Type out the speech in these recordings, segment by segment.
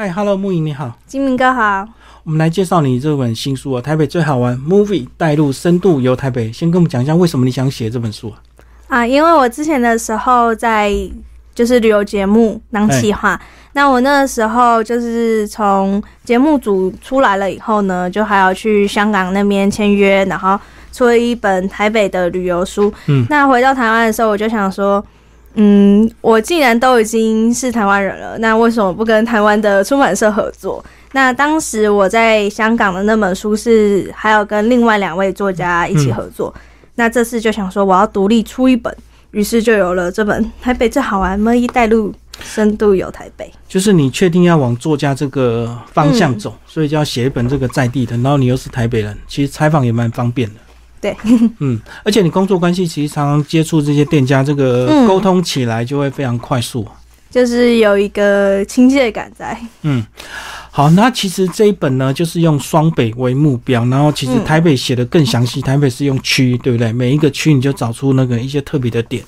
嗨，Hello，木影你好，金明哥好。我们来介绍你这本新书啊，《台北最好玩 Movie》，带入深度游台北。先跟我们讲一下，为什么你想写这本书啊？啊，因为我之前的时候在就是旅游节目当企划，那我那个时候就是从节目组出来了以后呢，就还要去香港那边签约，然后出了一本台北的旅游书。嗯，那回到台湾的时候，我就想说。嗯，我既然都已经是台湾人了，那为什么不跟台湾的出版社合作？那当时我在香港的那本书是还有跟另外两位作家一起合作，那这次就想说我要独立出一本，于是就有了这本《台北最好玩》，么一带路深度游台北。就是你确定要往作家这个方向走，所以就要写一本这个在地的，然后你又是台北人，其实采访也蛮方便的。对，嗯，而且你工作关系其实常常接触这些店家，这个沟通起来就会非常快速，就是有一个亲切感在。嗯，好，那其实这一本呢，就是用双北为目标，然后其实台北写的更详细，台北是用区，对不对？每一个区你就找出那个一些特别的点，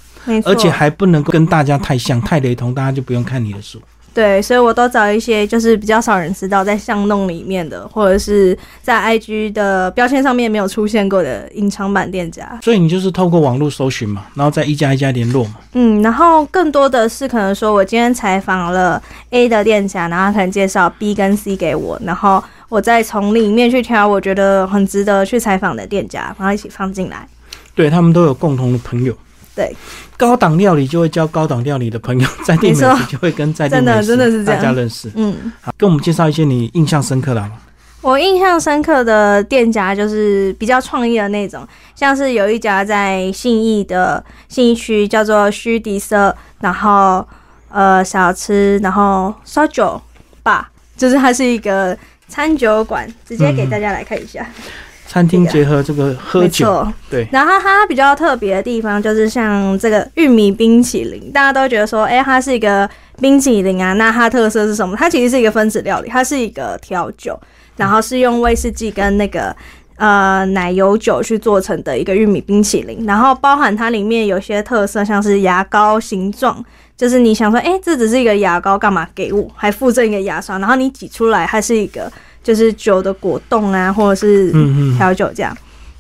而且还不能够跟大家太像、太雷同，大家就不用看你的书。对，所以我都找一些就是比较少人知道，在巷弄里面的，或者是在 IG 的标签上面没有出现过的隐藏版店家。所以你就是透过网络搜寻嘛，然后再一家一家联络嘛。嗯，然后更多的是可能说我今天采访了 A 的店家，然后可能介绍 B 跟 C 给我，然后我再从里面去挑我觉得很值得去采访的店家，然后一起放进来。对他们都有共同的朋友。对，高档料理就会交高档料理的朋友，在地美食就会跟在地美食大家认识。嗯，好，跟我们介绍一些你印象深刻的。我印象深刻的店家就是比较创意的那种，像是有一家在信义的信义区叫做虚迪色，然后呃小吃，然后烧酒吧，就是它是一个餐酒馆，直接给大家来看一下。餐厅结合这个喝酒，对。然后它比较特别的地方就是像这个玉米冰淇淋，大家都觉得说，哎，它是一个冰淇淋啊，那它特色是什么？它其实是一个分子料理，它是一个调酒，然后是用威士忌跟那个呃奶油酒去做成的一个玉米冰淇淋，然后包含它里面有些特色，像是牙膏形状，就是你想说，哎，这只是一个牙膏，干嘛给我还附赠一个牙刷？然后你挤出来，它是一个。就是酒的果冻啊，或者是调酒这样，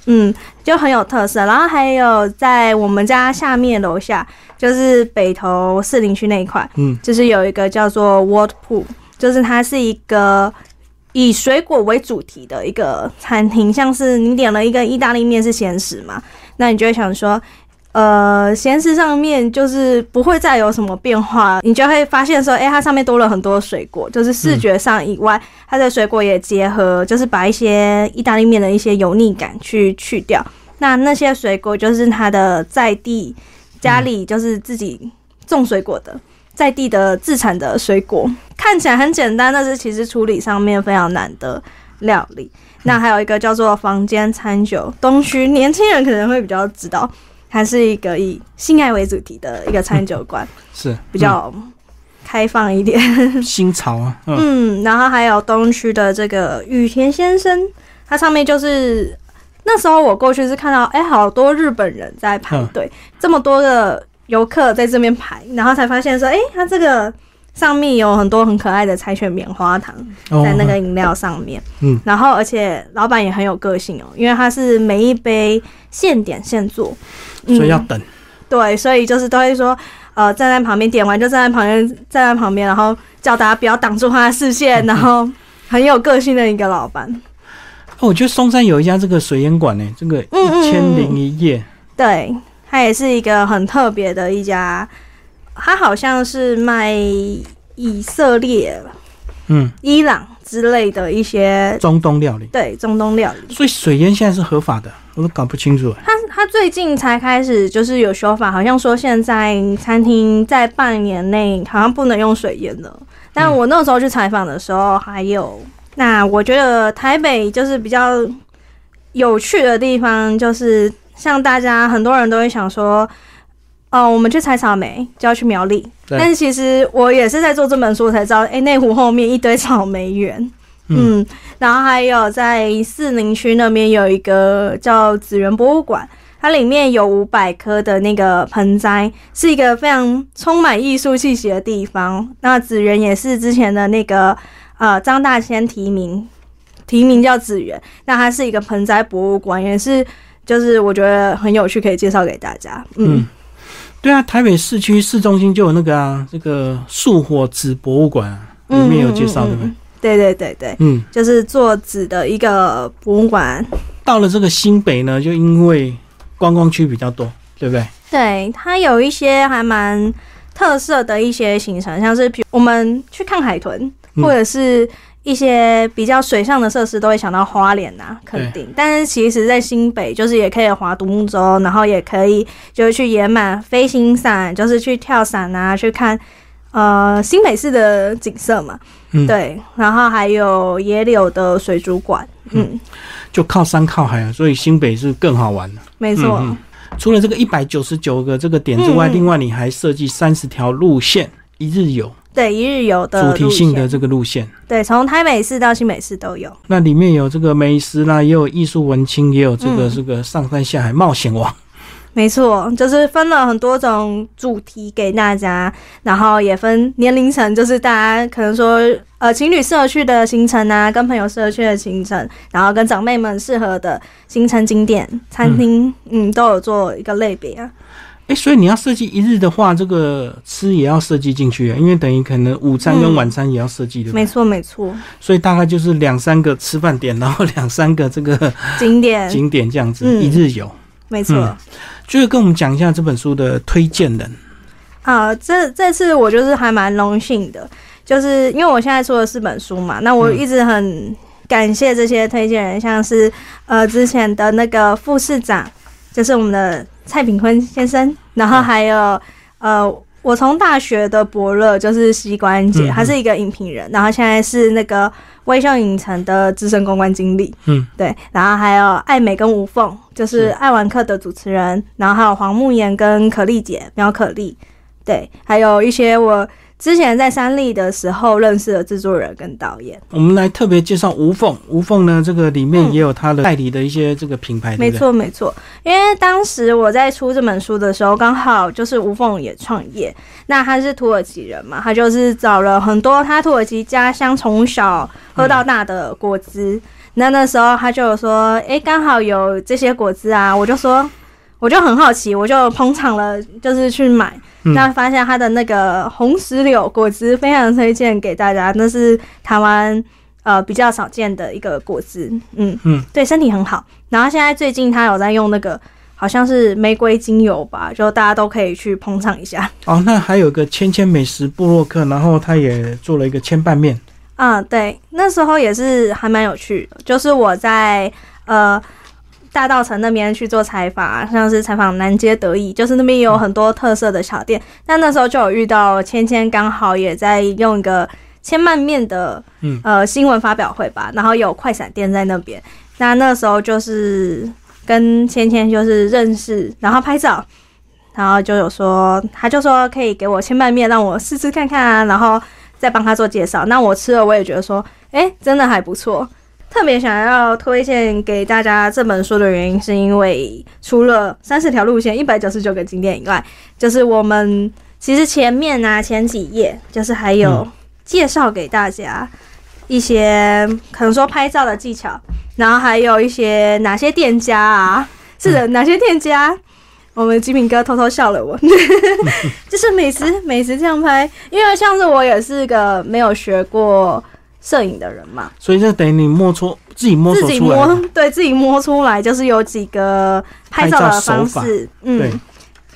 嗯，就很有特色。然后还有在我们家下面楼下，就是北投四林区那一块，嗯，就是有一个叫做 Water Pool，就是它是一个以水果为主题的一个餐厅，像是你点了一个意大利面是咸食嘛，那你就会想说。呃，咸食上面就是不会再有什么变化，你就会发现说，哎，它上面多了很多水果，就是视觉上以外，它的水果也结合，就是把一些意大利面的一些油腻感去去掉。那那些水果就是它的在地家里就是自己种水果的，在地的自产的水果，看起来很简单，但是其实处理上面非常难的料理。那还有一个叫做房间餐酒东区，年轻人可能会比较知道。它是一个以性爱为主题的一个餐酒馆，是比较开放一点，新潮啊。嗯，然后还有东区的这个羽田先生，它上面就是那时候我过去是看到，哎，好多日本人在排队，这么多的游客在这边排，然后才发现说，哎，它这个。上面有很多很可爱的柴犬棉花糖在那个饮料上面，嗯，然后而且老板也很有个性哦，因为他是每一杯现点现做，所以要等。对，所以就是都会说，呃，站在旁边点完就站在旁边，站在旁边，然后叫大家不要挡住他的视线，然后很有个性的一个老板。哦，我觉得松山有一家这个水烟馆呢，这个一千零一夜，对，它也是一个很特别的一家。他好像是卖以色列、嗯、伊朗之类的一些中东料理，对中东料理。所以水烟现在是合法的，我都搞不清楚。他他最近才开始就是有修法，好像说现在餐厅在半年内好像不能用水烟了。但我那时候去采访的时候，还有那我觉得台北就是比较有趣的地方，就是像大家很多人都会想说。哦，我们去采草莓就要去苗栗，但是其实我也是在做这本书才知道，哎，内湖后面一堆草莓园，嗯，然后还有在四林区那边有一个叫紫园博物馆，它里面有五百棵的那个盆栽，是一个非常充满艺术气息的地方。那紫园也是之前的那个呃张大千提名，提名叫紫园，那它是一个盆栽博物馆，也是就是我觉得很有趣，可以介绍给大家。嗯，对啊，台北市区市中心就有那个啊，这个树火纸博物馆，里面有介绍对不对？对对对对，嗯，就是做纸的一个博物馆。到了这个新北呢，就因为观光区比较多，对不对？对，它有一些还蛮特色的一些行程，像是比我们去看海豚，或者是一些比较水上的设施，都会想到花莲呐，肯定。但是其实，在新北就是也可以划独木舟，然后也可以就是去野满飞行伞，就是去跳伞啊，去看。呃，新北市的景色嘛，对，然后还有野柳的水族馆，嗯，就靠山靠海啊，所以新北是更好玩。的。没错，除了这个一百九十九个这个点之外，另外你还设计三十条路线，一日游，对，一日游的主题性的这个路线，对，从台北市到新北市都有。那里面有这个美食啦，也有艺术文青，也有这个这个上山下海冒险王。没错，就是分了很多种主题给大家，然后也分年龄层，就是大家可能说，呃，情侣适合去的行程啊，跟朋友适合去的行程，然后跟长辈们适合的行程景点、餐厅，嗯，都有做一个类别啊。哎，所以你要设计一日的话，这个吃也要设计进去啊，因为等于可能午餐跟晚餐也要设计的。没错，没错。所以大概就是两三个吃饭点，然后两三个这个景点景点这样子一日游。没错。就是跟我们讲一下这本书的推荐人啊，这这次我就是还蛮荣幸的，就是因为我现在出了四本书嘛，那我一直很感谢这些推荐人，像是呃之前的那个副市长，就是我们的蔡炳坤先生，然后还有呃。我从大学的伯乐就是膝关节，他是一个影评人，然后现在是那个微笑影城的资深公关经理。嗯，对，然后还有艾美跟吴凤，就是爱玩客的主持人，然后还有黄慕言跟可丽姐苗可丽，对，还有一些我。之前在三立的时候认识了制作人跟导演。我们来特别介绍无缝，无缝呢，这个里面也有他的代理的一些这个品牌。没错没错，因为当时我在出这本书的时候，刚好就是无缝也创业。那他是土耳其人嘛，他就是找了很多他土耳其家乡从小喝到大的果汁。那那时候他就说：“哎，刚好有这些果汁啊！”我就说。我就很好奇，我就捧场了，就是去买，那发现它的那个红石榴果汁非常推荐给大家，那是台湾呃比较少见的一个果汁，嗯嗯，对身体很好。然后现在最近他有在用那个好像是玫瑰精油吧，就大家都可以去捧场一下。哦，那还有个千千美食部落客，然后他也做了一个千拌面。啊，对，那时候也是还蛮有趣的，就是我在呃。大道城那边去做采访，像是采访南街得意，就是那边有很多特色的小店。但那时候就有遇到芊芊，刚好也在用一个千曼面的呃新闻发表会吧，然后有快闪店在那边。那那时候就是跟芊芊就是认识，然后拍照，然后就有说，他就说可以给我千曼面让我试吃看看啊，然后再帮他做介绍。那我吃了，我也觉得说，哎，真的还不错。特别想要推荐给大家这本书的原因，是因为除了三十条路线、一百九十九个景点以外，就是我们其实前面啊前几页，就是还有介绍给大家一些可能说拍照的技巧，然后还有一些哪些店家啊，是的，哪些店家，我们吉品哥偷偷笑了我，就是美食美食这样拍，因为像是我也是个没有学过。摄影的人嘛，所以就等于你摸出自己摸索出来，对自己摸出来，就是有几个拍照的方式，嗯，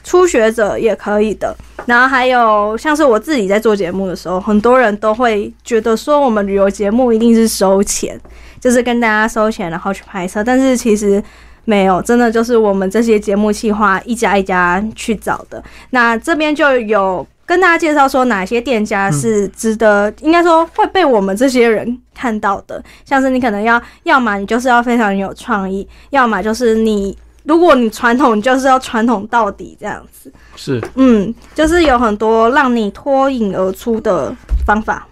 初学者也可以的。然后还有像是我自己在做节目的时候，很多人都会觉得说，我们旅游节目一定是收钱，就是跟大家收钱然后去拍摄，但是其实没有，真的就是我们这些节目企划一家一家去找的。那这边就有。跟大家介绍说哪些店家是值得，应该说会被我们这些人看到的。像是你可能要，要么你就是要非常有创意，要么就是你，如果你传统，你就是要传统到底这样子。是，嗯，就是有很多让你脱颖而出的方法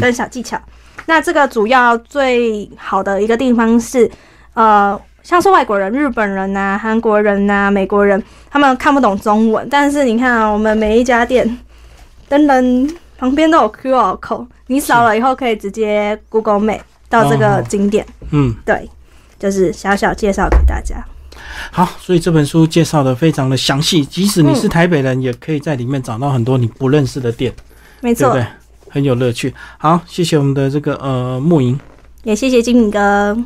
跟小技巧。那这个主要最好的一个地方是，呃，像是外国人、日本人呐、韩国人呐、美国人，他们看不懂中文，但是你看啊，我们每一家店，噔噔旁边都有 QR code，你扫了以后可以直接 Google Map 到这个景点。嗯，对，就是小小介绍给大家。好，所以这本书介绍的非常的详细，即使你是台北人，也可以在里面找到很多你不认识的店，没错，对，很有乐趣。好，谢谢我们的这个呃木营，也谢谢金明哥。